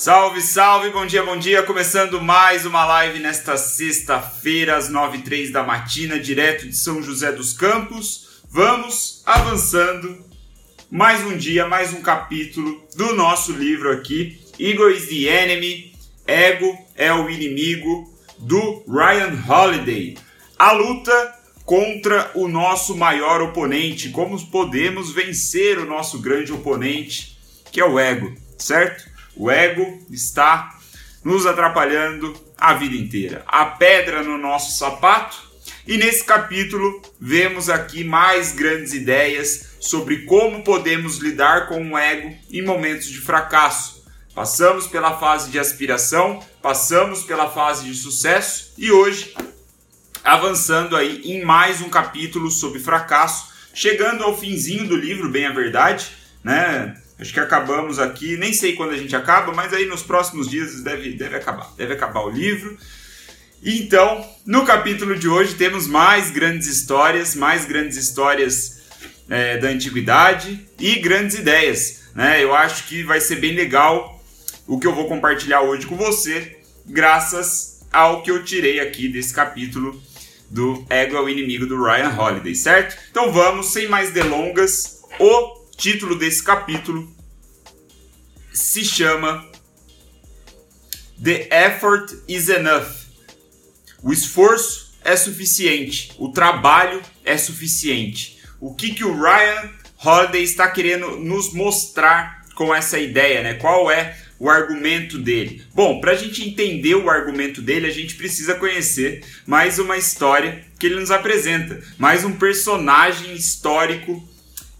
Salve, salve, bom dia, bom dia. Começando mais uma live nesta sexta-feira, às 9 h 03 da matina, direto de São José dos Campos. Vamos avançando. Mais um dia, mais um capítulo do nosso livro aqui, Ego is the Enemy, Ego é o inimigo, do Ryan Holiday. A luta contra o nosso maior oponente, como podemos vencer o nosso grande oponente, que é o ego, certo? O ego está nos atrapalhando a vida inteira. A pedra no nosso sapato. E nesse capítulo vemos aqui mais grandes ideias sobre como podemos lidar com o ego em momentos de fracasso. Passamos pela fase de aspiração, passamos pela fase de sucesso e hoje avançando aí em mais um capítulo sobre fracasso, chegando ao finzinho do livro, bem a verdade, né? Acho que acabamos aqui, nem sei quando a gente acaba, mas aí nos próximos dias deve, deve acabar. Deve acabar o livro. Então, no capítulo de hoje temos mais grandes histórias, mais grandes histórias é, da antiguidade e grandes ideias. Né? Eu acho que vai ser bem legal o que eu vou compartilhar hoje com você, graças ao que eu tirei aqui desse capítulo do Ego é o Inimigo do Ryan Holiday, certo? Então vamos, sem mais delongas, o título desse capítulo se chama The Effort is Enough. O esforço é suficiente, o trabalho é suficiente. O que, que o Ryan Holiday está querendo nos mostrar com essa ideia, né? Qual é o argumento dele? Bom, para a gente entender o argumento dele, a gente precisa conhecer mais uma história que ele nos apresenta, mais um personagem histórico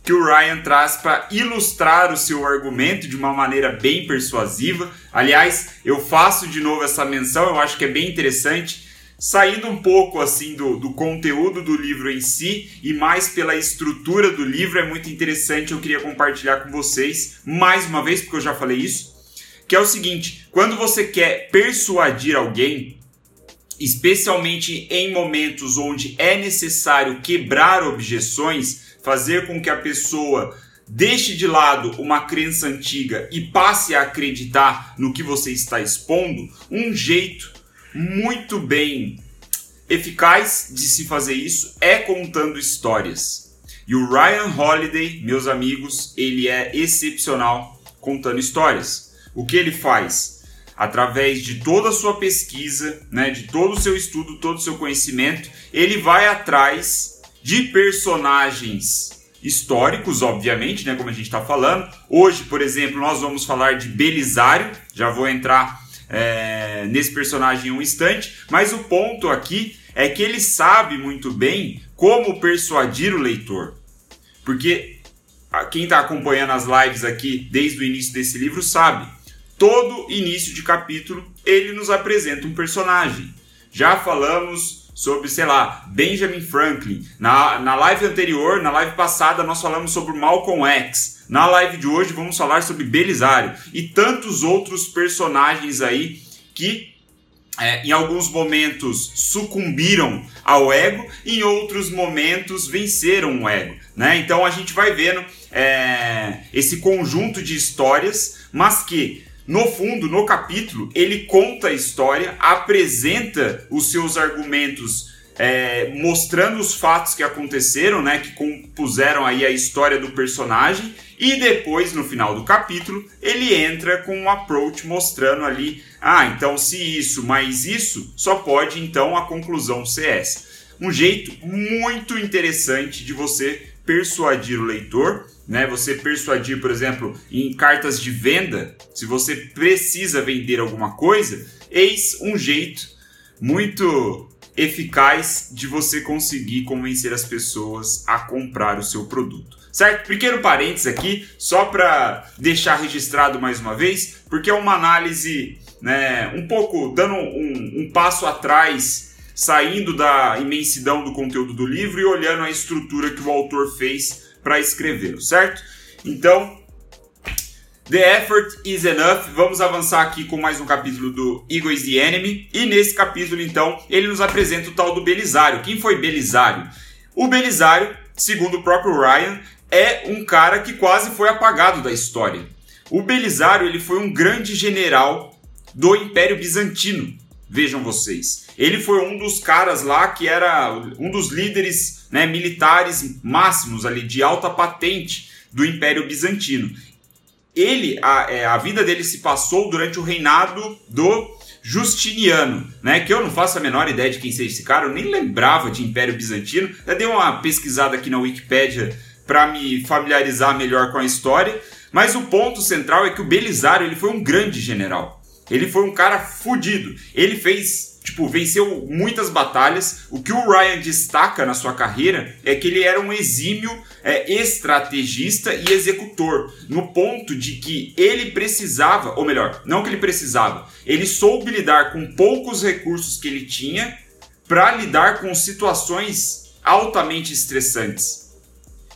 que o Ryan traz para ilustrar o seu argumento de uma maneira bem persuasiva. Aliás, eu faço de novo essa menção, eu acho que é bem interessante, saindo um pouco assim do, do conteúdo do livro em si e mais pela estrutura do livro, é muito interessante. Eu queria compartilhar com vocês mais uma vez, porque eu já falei isso, que é o seguinte: quando você quer persuadir alguém, especialmente em momentos onde é necessário quebrar objeções, fazer com que a pessoa deixe de lado uma crença antiga e passe a acreditar no que você está expondo, um jeito muito bem eficaz de se fazer isso é contando histórias. E o Ryan Holiday, meus amigos, ele é excepcional contando histórias. O que ele faz? Através de toda a sua pesquisa, né, de todo o seu estudo, todo o seu conhecimento, ele vai atrás de personagens históricos, obviamente, né, como a gente está falando. Hoje, por exemplo, nós vamos falar de Belisário, já vou entrar é, nesse personagem em um instante, mas o ponto aqui é que ele sabe muito bem como persuadir o leitor. Porque quem está acompanhando as lives aqui desde o início desse livro sabe, todo início de capítulo ele nos apresenta um personagem. Já falamos sobre, sei lá, Benjamin Franklin. Na, na live anterior, na live passada, nós falamos sobre Malcolm X. Na live de hoje, vamos falar sobre Belisário e tantos outros personagens aí que é, em alguns momentos sucumbiram ao ego, em outros momentos venceram o ego. Né? Então a gente vai vendo é, esse conjunto de histórias, mas que no fundo, no capítulo, ele conta a história, apresenta os seus argumentos, é, mostrando os fatos que aconteceram, né, que compuseram aí a história do personagem, e depois, no final do capítulo, ele entra com um approach mostrando ali, ah, então se isso mais isso, só pode então a conclusão ser essa. Um jeito muito interessante de você persuadir o leitor né? Você persuadir, por exemplo, em cartas de venda, se você precisa vender alguma coisa, eis um jeito muito eficaz de você conseguir convencer as pessoas a comprar o seu produto. Certo? Pequeno parênteses aqui, só para deixar registrado mais uma vez, porque é uma análise né, um pouco dando um, um passo atrás, saindo da imensidão do conteúdo do livro e olhando a estrutura que o autor fez para escrevê-lo, certo? Então, The effort is enough. Vamos avançar aqui com mais um capítulo do Ego is the Enemy. E nesse capítulo, então, ele nos apresenta o tal do Belisário. Quem foi Belisário? O Belisário, segundo o próprio Ryan, é um cara que quase foi apagado da história. O Belisário ele foi um grande general do Império Bizantino. Vejam vocês. Ele foi um dos caras lá que era um dos líderes né, militares máximos ali, de alta patente do Império Bizantino. Ele, a, é, a vida dele se passou durante o reinado do Justiniano, né? Que eu não faço a menor ideia de quem seja esse cara, eu nem lembrava de Império Bizantino. Já dei uma pesquisada aqui na Wikipédia para me familiarizar melhor com a história. Mas o ponto central é que o Belisário ele foi um grande general. Ele foi um cara fudido. Ele fez, tipo, venceu muitas batalhas. O que o Ryan destaca na sua carreira é que ele era um exímio é, estrategista e executor, no ponto de que ele precisava, ou melhor, não que ele precisava, ele soube lidar com poucos recursos que ele tinha para lidar com situações altamente estressantes.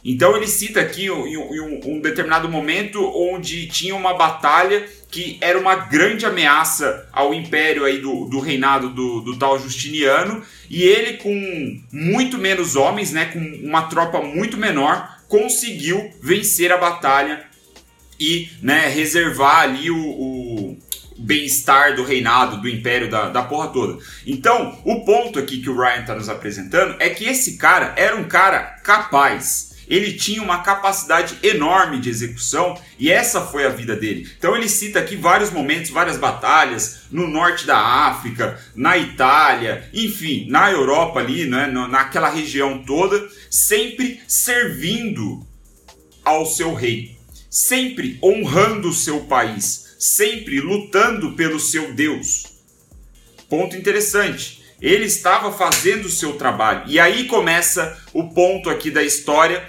Então ele cita aqui em um, um, determinado momento onde tinha uma batalha que era uma grande ameaça ao império aí do, do reinado do, do tal Justiniano e ele com muito menos homens, né, com uma tropa muito menor, conseguiu vencer a batalha e né, reservar ali o, o bem-estar do reinado, do império, da, da porra toda. Então, o ponto aqui que o Ryan está nos apresentando é que esse cara era um cara capaz ele tinha uma capacidade enorme de execução e essa foi a vida dele. Então ele cita aqui vários momentos, várias batalhas no norte da África, na Itália, enfim, na Europa ali, né, naquela região toda, sempre servindo ao seu rei, sempre honrando o seu país, sempre lutando pelo seu Deus. Ponto interessante. Ele estava fazendo o seu trabalho. E aí começa o ponto aqui da história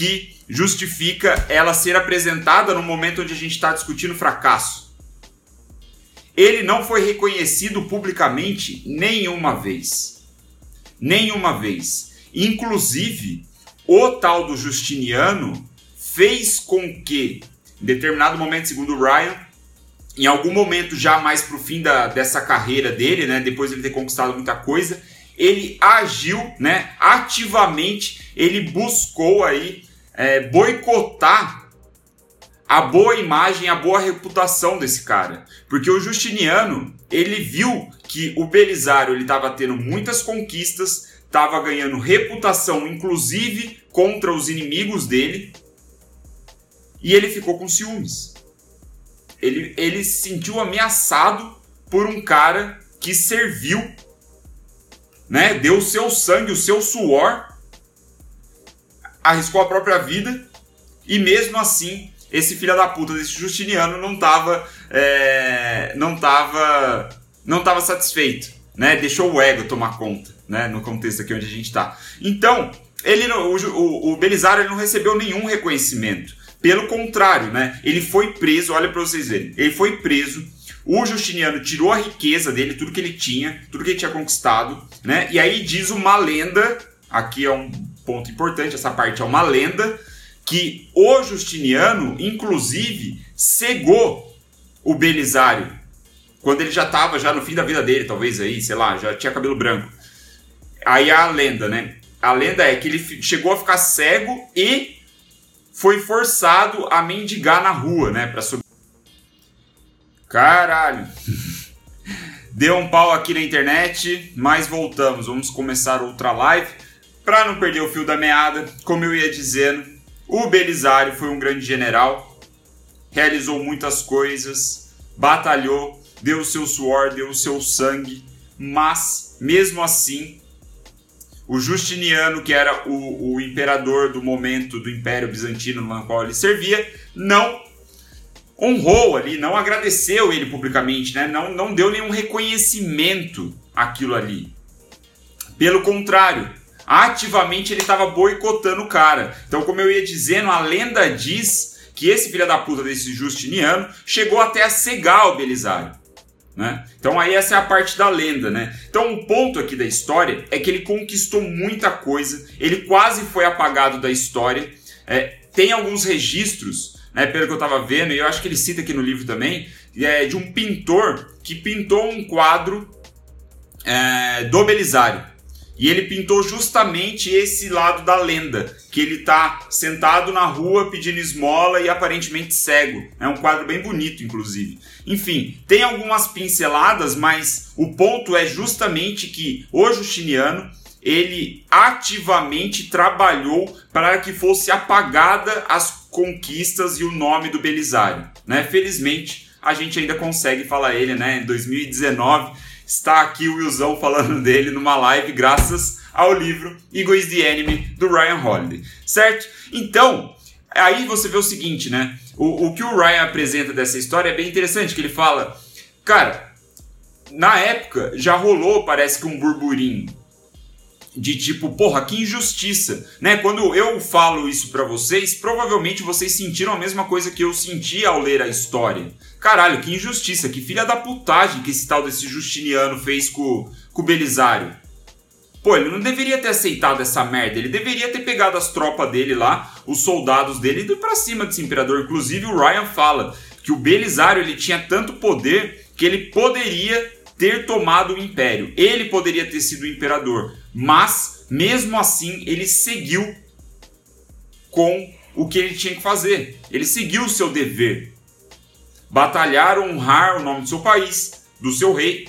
que justifica ela ser apresentada no momento onde a gente está discutindo fracasso. Ele não foi reconhecido publicamente nenhuma vez. Nenhuma vez. Inclusive, o tal do Justiniano fez com que, em determinado momento, segundo Ryan, em algum momento já mais para o fim da, dessa carreira dele, né, depois de ele ter conquistado muita coisa, ele agiu, né, ativamente, ele buscou aí é, boicotar a boa imagem, a boa reputação desse cara. Porque o Justiniano, ele viu que o Belisário ele estava tendo muitas conquistas, estava ganhando reputação, inclusive contra os inimigos dele, e ele ficou com ciúmes. Ele, ele se sentiu ameaçado por um cara que serviu, né? Deu o seu sangue, o seu suor arriscou a própria vida e mesmo assim esse filho da puta desse Justiniano não tava é, não tava não tava satisfeito, né? Deixou o ego tomar conta, né? No contexto aqui onde a gente está. Então ele o, o, Belisário não recebeu nenhum reconhecimento. Pelo contrário, né? Ele foi preso. Olha para vocês verem. Ele foi preso. O Justiniano tirou a riqueza dele, tudo que ele tinha, tudo que ele tinha conquistado, né? E aí diz uma lenda. Aqui é um ponto importante, essa parte é uma lenda, que o Justiniano, inclusive, cegou o Belisário quando ele já estava já no fim da vida dele, talvez aí, sei lá, já tinha cabelo branco. Aí a lenda, né? A lenda é que ele chegou a ficar cego e foi forçado a mendigar na rua, né, para subir. Caralho. Deu um pau aqui na internet, mas voltamos. Vamos começar outra live. Para não perder o fio da meada, como eu ia dizendo, o Belisário foi um grande general, realizou muitas coisas, batalhou, deu o seu suor, deu o seu sangue, mas mesmo assim, o Justiniano, que era o, o imperador do momento do Império Bizantino no qual ele servia, não honrou ali, não agradeceu ele publicamente, né? não, não deu nenhum reconhecimento àquilo ali. Pelo contrário, ativamente ele estava boicotando o cara. Então, como eu ia dizendo, a lenda diz que esse filho da puta desse Justiniano chegou até a cegar o Belisário. Né? Então aí essa é a parte da lenda, né? Então o ponto aqui da história é que ele conquistou muita coisa, ele quase foi apagado da história. É, tem alguns registros, né, pelo que eu estava vendo, e eu acho que ele cita aqui no livro também, é, de um pintor que pintou um quadro é, do Belisário. E ele pintou justamente esse lado da lenda, que ele tá sentado na rua pedindo esmola e aparentemente cego. É um quadro bem bonito, inclusive. Enfim, tem algumas pinceladas, mas o ponto é justamente que o Justiniano ele ativamente trabalhou para que fosse apagada as conquistas e o nome do Belisário. Né? Felizmente, a gente ainda consegue falar ele, né? Em 2019 está aqui o Wilson falando dele numa live graças ao livro Ego is the Enemy do Ryan Holiday, certo? Então, aí você vê o seguinte, né? O, o que o Ryan apresenta dessa história é bem interessante, que ele fala, cara, na época já rolou, parece que um burburinho de tipo, porra, que injustiça, né? Quando eu falo isso para vocês, provavelmente vocês sentiram a mesma coisa que eu senti ao ler a história. Caralho, que injustiça, que filha da putagem que esse tal desse Justiniano fez com, com o Belisário. Pô, ele não deveria ter aceitado essa merda, ele deveria ter pegado as tropas dele lá, os soldados dele e ido pra cima desse imperador. Inclusive o Ryan fala que o Belisário ele tinha tanto poder que ele poderia ter tomado o império. Ele poderia ter sido o imperador, mas mesmo assim ele seguiu com o que ele tinha que fazer. Ele seguiu o seu dever. Batalhar, honrar o nome do seu país, do seu rei,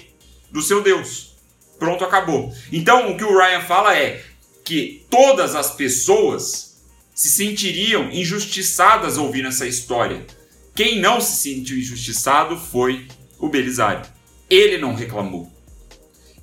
do seu Deus. Pronto, acabou. Então, o que o Ryan fala é que todas as pessoas se sentiriam injustiçadas ouvindo essa história. Quem não se sentiu injustiçado foi o Belisário. Ele não reclamou.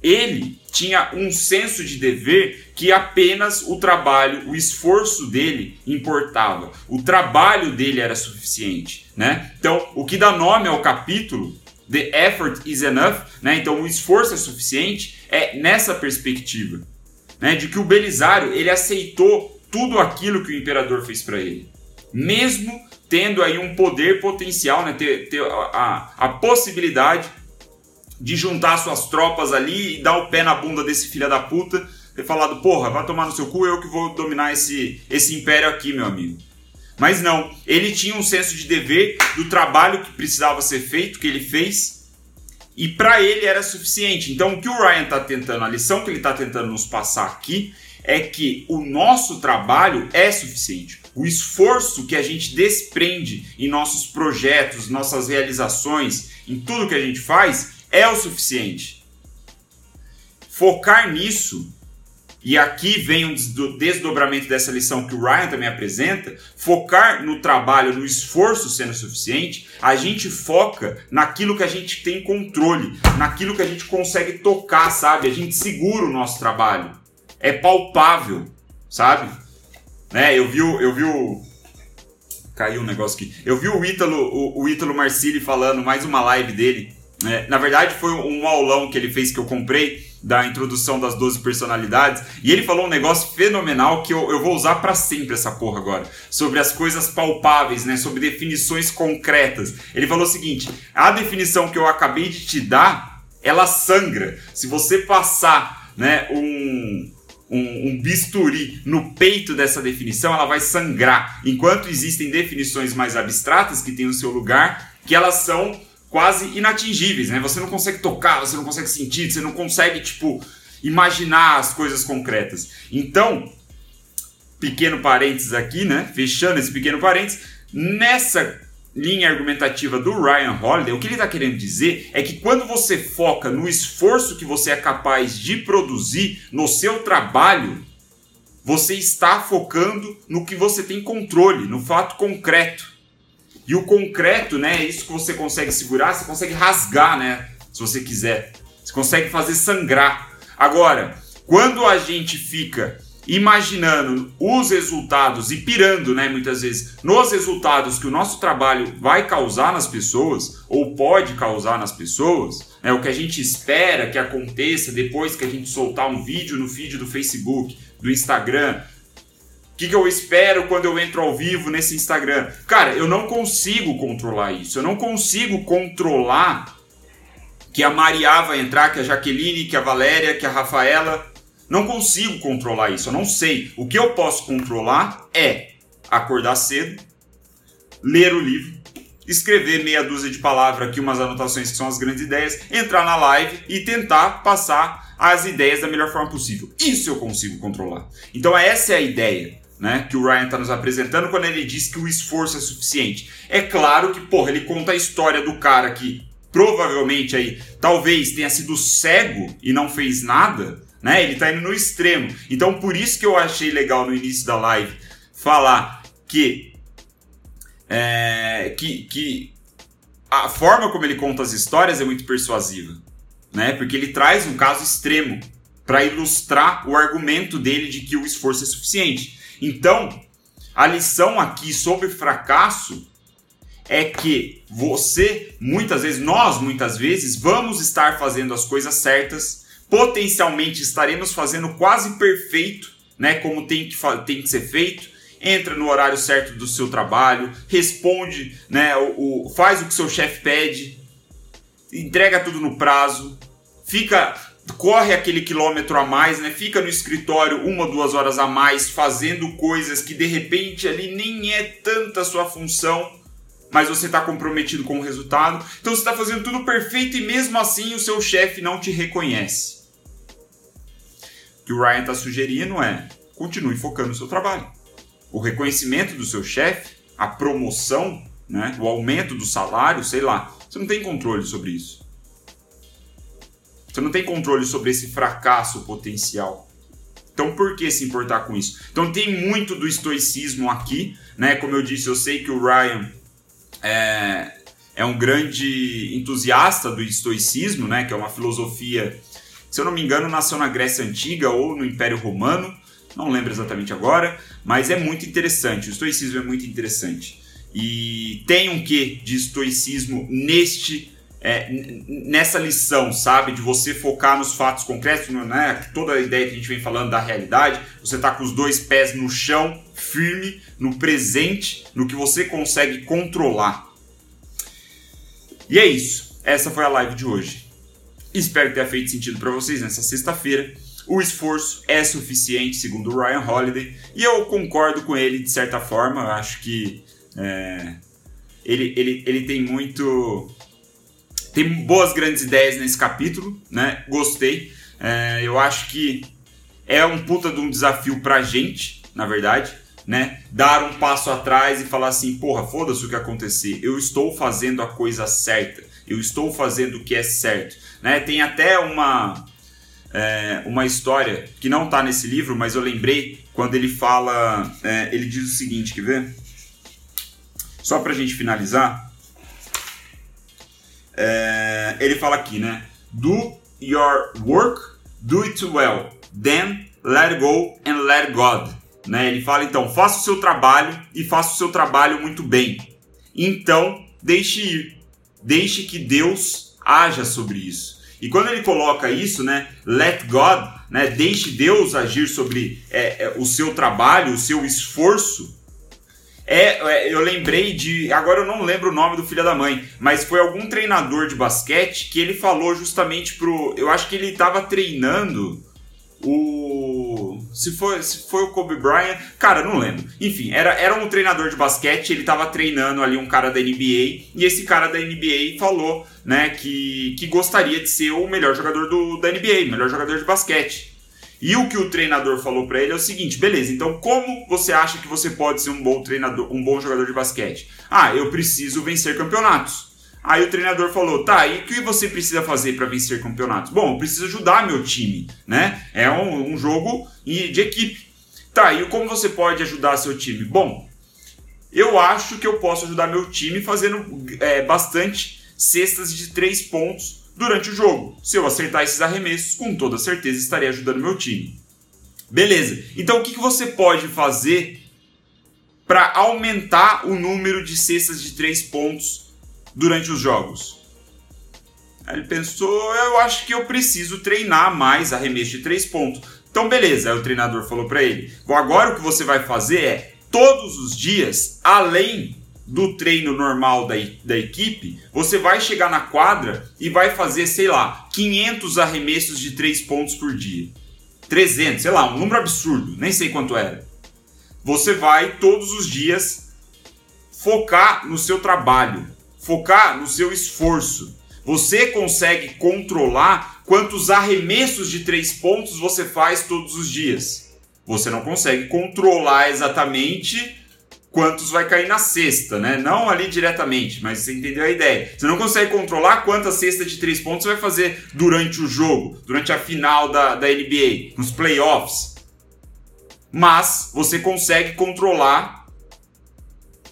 Ele tinha um senso de dever que apenas o trabalho, o esforço dele importava. O trabalho dele era suficiente, né? Então, o que dá nome ao capítulo, The effort is enough, né? Então, o esforço é suficiente, é nessa perspectiva, né? De que o Belisário, ele aceitou tudo aquilo que o imperador fez para ele. Mesmo tendo aí um poder potencial, né? Ter, ter a, a, a possibilidade de juntar suas tropas ali e dar o pé na bunda desse filho da puta ter falado, porra, vai tomar no seu cu, eu que vou dominar esse, esse império aqui, meu amigo. Mas não, ele tinha um senso de dever do trabalho que precisava ser feito, que ele fez, e para ele era suficiente. Então, o que o Ryan está tentando, a lição que ele está tentando nos passar aqui, é que o nosso trabalho é suficiente. O esforço que a gente desprende em nossos projetos, nossas realizações, em tudo que a gente faz, é o suficiente. Focar nisso, e aqui vem um desdobramento dessa lição que o Ryan também apresenta, focar no trabalho, no esforço sendo suficiente, a gente foca naquilo que a gente tem controle, naquilo que a gente consegue tocar, sabe? A gente segura o nosso trabalho. É palpável, sabe? Né? Eu vi, eu vi o, caiu um negócio aqui. Eu vi o Ítalo, o, o Ítalo falando mais uma live dele é, na verdade, foi um aulão que ele fez que eu comprei da introdução das 12 personalidades. E ele falou um negócio fenomenal que eu, eu vou usar para sempre essa porra agora. Sobre as coisas palpáveis, né? Sobre definições concretas. Ele falou o seguinte: a definição que eu acabei de te dar, ela sangra. Se você passar, né, um, um, um, bisturi no peito dessa definição, ela vai sangrar. Enquanto existem definições mais abstratas que têm o seu lugar, que elas são quase inatingíveis, né? Você não consegue tocar, você não consegue sentir, você não consegue, tipo, imaginar as coisas concretas. Então, pequeno parênteses aqui, né? Fechando esse pequeno parênteses, nessa linha argumentativa do Ryan Holiday, o que ele está querendo dizer é que quando você foca no esforço que você é capaz de produzir no seu trabalho, você está focando no que você tem controle, no fato concreto. E o concreto, né, é isso que você consegue segurar, você consegue rasgar, né, se você quiser. Você consegue fazer sangrar. Agora, quando a gente fica imaginando os resultados e pirando, né, muitas vezes, nos resultados que o nosso trabalho vai causar nas pessoas ou pode causar nas pessoas, né, o que a gente espera que aconteça depois que a gente soltar um vídeo no feed do Facebook, do Instagram, que, que eu espero quando eu entro ao vivo nesse Instagram? Cara, eu não consigo controlar isso. Eu não consigo controlar que a Maria vai entrar, que a Jaqueline, que a Valéria, que a Rafaela. Não consigo controlar isso. Eu não sei. O que eu posso controlar é acordar cedo, ler o livro, escrever meia dúzia de palavras aqui, umas anotações que são as grandes ideias, entrar na live e tentar passar as ideias da melhor forma possível. Isso eu consigo controlar. Então essa é a ideia. Né, que o Ryan está nos apresentando quando ele diz que o esforço é suficiente. É claro que, porra, ele conta a história do cara que provavelmente aí talvez tenha sido cego e não fez nada, né? Ele está indo no extremo. Então por isso que eu achei legal no início da live falar que é, que, que a forma como ele conta as histórias é muito persuasiva, né? Porque ele traz um caso extremo para ilustrar o argumento dele de que o esforço é suficiente. Então, a lição aqui sobre fracasso é que você, muitas vezes, nós muitas vezes, vamos estar fazendo as coisas certas, potencialmente estaremos fazendo quase perfeito, né? Como tem que, tem que ser feito, entra no horário certo do seu trabalho, responde, né, o, o faz o que seu chefe pede, entrega tudo no prazo, fica corre aquele quilômetro a mais, né? Fica no escritório uma, duas horas a mais, fazendo coisas que de repente ali nem é tanta sua função, mas você está comprometido com o resultado. Então você está fazendo tudo perfeito e mesmo assim o seu chefe não te reconhece. O que o Ryan está sugerindo é continue focando no seu trabalho o reconhecimento do seu chefe, a promoção, né, o aumento do salário, sei lá. Você não tem controle sobre isso. Você não tem controle sobre esse fracasso potencial. Então, por que se importar com isso? Então, tem muito do estoicismo aqui, né? Como eu disse, eu sei que o Ryan é, é um grande entusiasta do estoicismo, né? Que é uma filosofia, se eu não me engano, nasceu na Grécia Antiga ou no Império Romano não lembro exatamente agora, mas é muito interessante. O estoicismo é muito interessante. E tem um quê de estoicismo neste é, nessa lição, sabe? De você focar nos fatos concretos, né? Toda a ideia que a gente vem falando da realidade, você tá com os dois pés no chão, firme, no presente, no que você consegue controlar. E é isso. Essa foi a live de hoje. Espero que tenha feito sentido para vocês nessa sexta-feira o esforço é suficiente, segundo o Ryan Holiday, e eu concordo com ele de certa forma. Eu acho que é, ele, ele, ele tem muito. Tem boas grandes ideias nesse capítulo, né? Gostei. É, eu acho que é um puta de um desafio pra gente, na verdade, né? Dar um passo atrás e falar assim: porra, foda-se o que acontecer, eu estou fazendo a coisa certa, eu estou fazendo o que é certo, né? Tem até uma é, uma história que não está nesse livro, mas eu lembrei quando ele fala. É, ele diz o seguinte: quer ver? Só para a gente finalizar. É, ele fala aqui, né? Do your work, do it well. Then let go and let God. Né? Ele fala então: faça o seu trabalho e faça o seu trabalho muito bem. Então, deixe ir. Deixe que Deus haja sobre isso. E quando ele coloca isso, né, let God, né, deixe Deus agir sobre é, é, o seu trabalho, o seu esforço, é, é, eu lembrei de. Agora eu não lembro o nome do filho da mãe, mas foi algum treinador de basquete que ele falou justamente pro. Eu acho que ele estava treinando o. Se foi, se foi o Kobe Bryant, cara, não lembro. Enfim, era, era um treinador de basquete, ele estava treinando ali um cara da NBA, e esse cara da NBA falou, né, que, que gostaria de ser o melhor jogador do, da NBA, melhor jogador de basquete. E o que o treinador falou para ele é o seguinte: beleza, então como você acha que você pode ser um bom treinador, um bom jogador de basquete? Ah, eu preciso vencer campeonatos. Aí o treinador falou: tá, e o que você precisa fazer para vencer campeonatos? Bom, eu preciso ajudar meu time, né? É um, um jogo de equipe. Tá, e como você pode ajudar seu time? Bom, eu acho que eu posso ajudar meu time fazendo é, bastante cestas de três pontos durante o jogo. Se eu acertar esses arremessos, com toda certeza estarei ajudando meu time. Beleza. Então o que, que você pode fazer para aumentar o número de cestas de três pontos durante os jogos? Aí ele pensou, eu acho que eu preciso treinar mais arremesso de três pontos. Então, beleza. Aí o treinador falou para ele: agora o que você vai fazer é todos os dias, além do treino normal da, da equipe, você vai chegar na quadra e vai fazer, sei lá, 500 arremessos de três pontos por dia. 300, sei lá, um número absurdo, nem sei quanto era. Você vai todos os dias focar no seu trabalho, focar no seu esforço. Você consegue controlar quantos arremessos de três pontos você faz todos os dias. Você não consegue controlar exatamente quantos vai cair na cesta, né? Não ali diretamente, mas você entendeu a ideia. Você não consegue controlar quantas cestas de três pontos você vai fazer durante o jogo, durante a final da, da NBA, nos playoffs. Mas você consegue controlar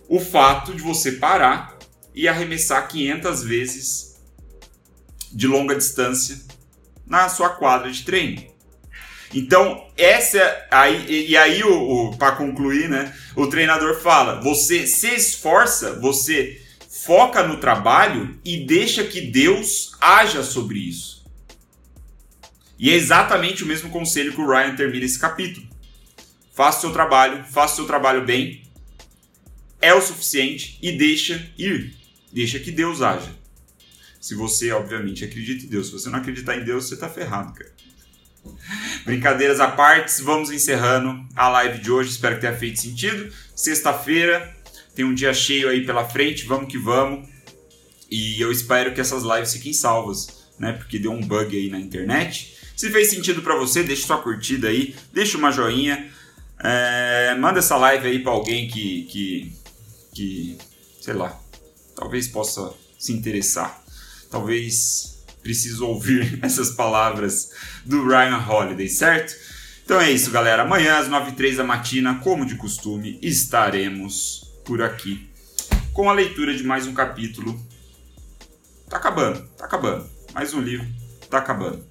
o fato de você parar e arremessar 500 vezes de longa distância na sua quadra de treino. Então, essa aí e aí o, o para concluir, né, o treinador fala: "Você se esforça, você foca no trabalho e deixa que Deus haja sobre isso". E é exatamente o mesmo conselho que o Ryan termina esse capítulo. Faça o seu trabalho, faça o seu trabalho bem, é o suficiente e deixa ir. Deixa que Deus haja. Se você, obviamente, acredita em Deus. Se você não acreditar em Deus, você tá ferrado, cara. Brincadeiras à parte, vamos encerrando a live de hoje. Espero que tenha feito sentido. Sexta-feira, tem um dia cheio aí pela frente. Vamos que vamos. E eu espero que essas lives fiquem salvas, né? Porque deu um bug aí na internet. Se fez sentido para você, deixa sua curtida aí, deixa uma joinha. É, manda essa live aí para alguém que, que, que, sei lá, talvez possa se interessar. Talvez precise ouvir essas palavras do Ryan Holiday, certo? Então é isso, galera. Amanhã às 9h03 da matina, como de costume, estaremos por aqui com a leitura de mais um capítulo. Tá acabando, tá acabando. Mais um livro, tá acabando.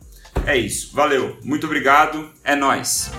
É isso. Valeu, muito obrigado. É nós.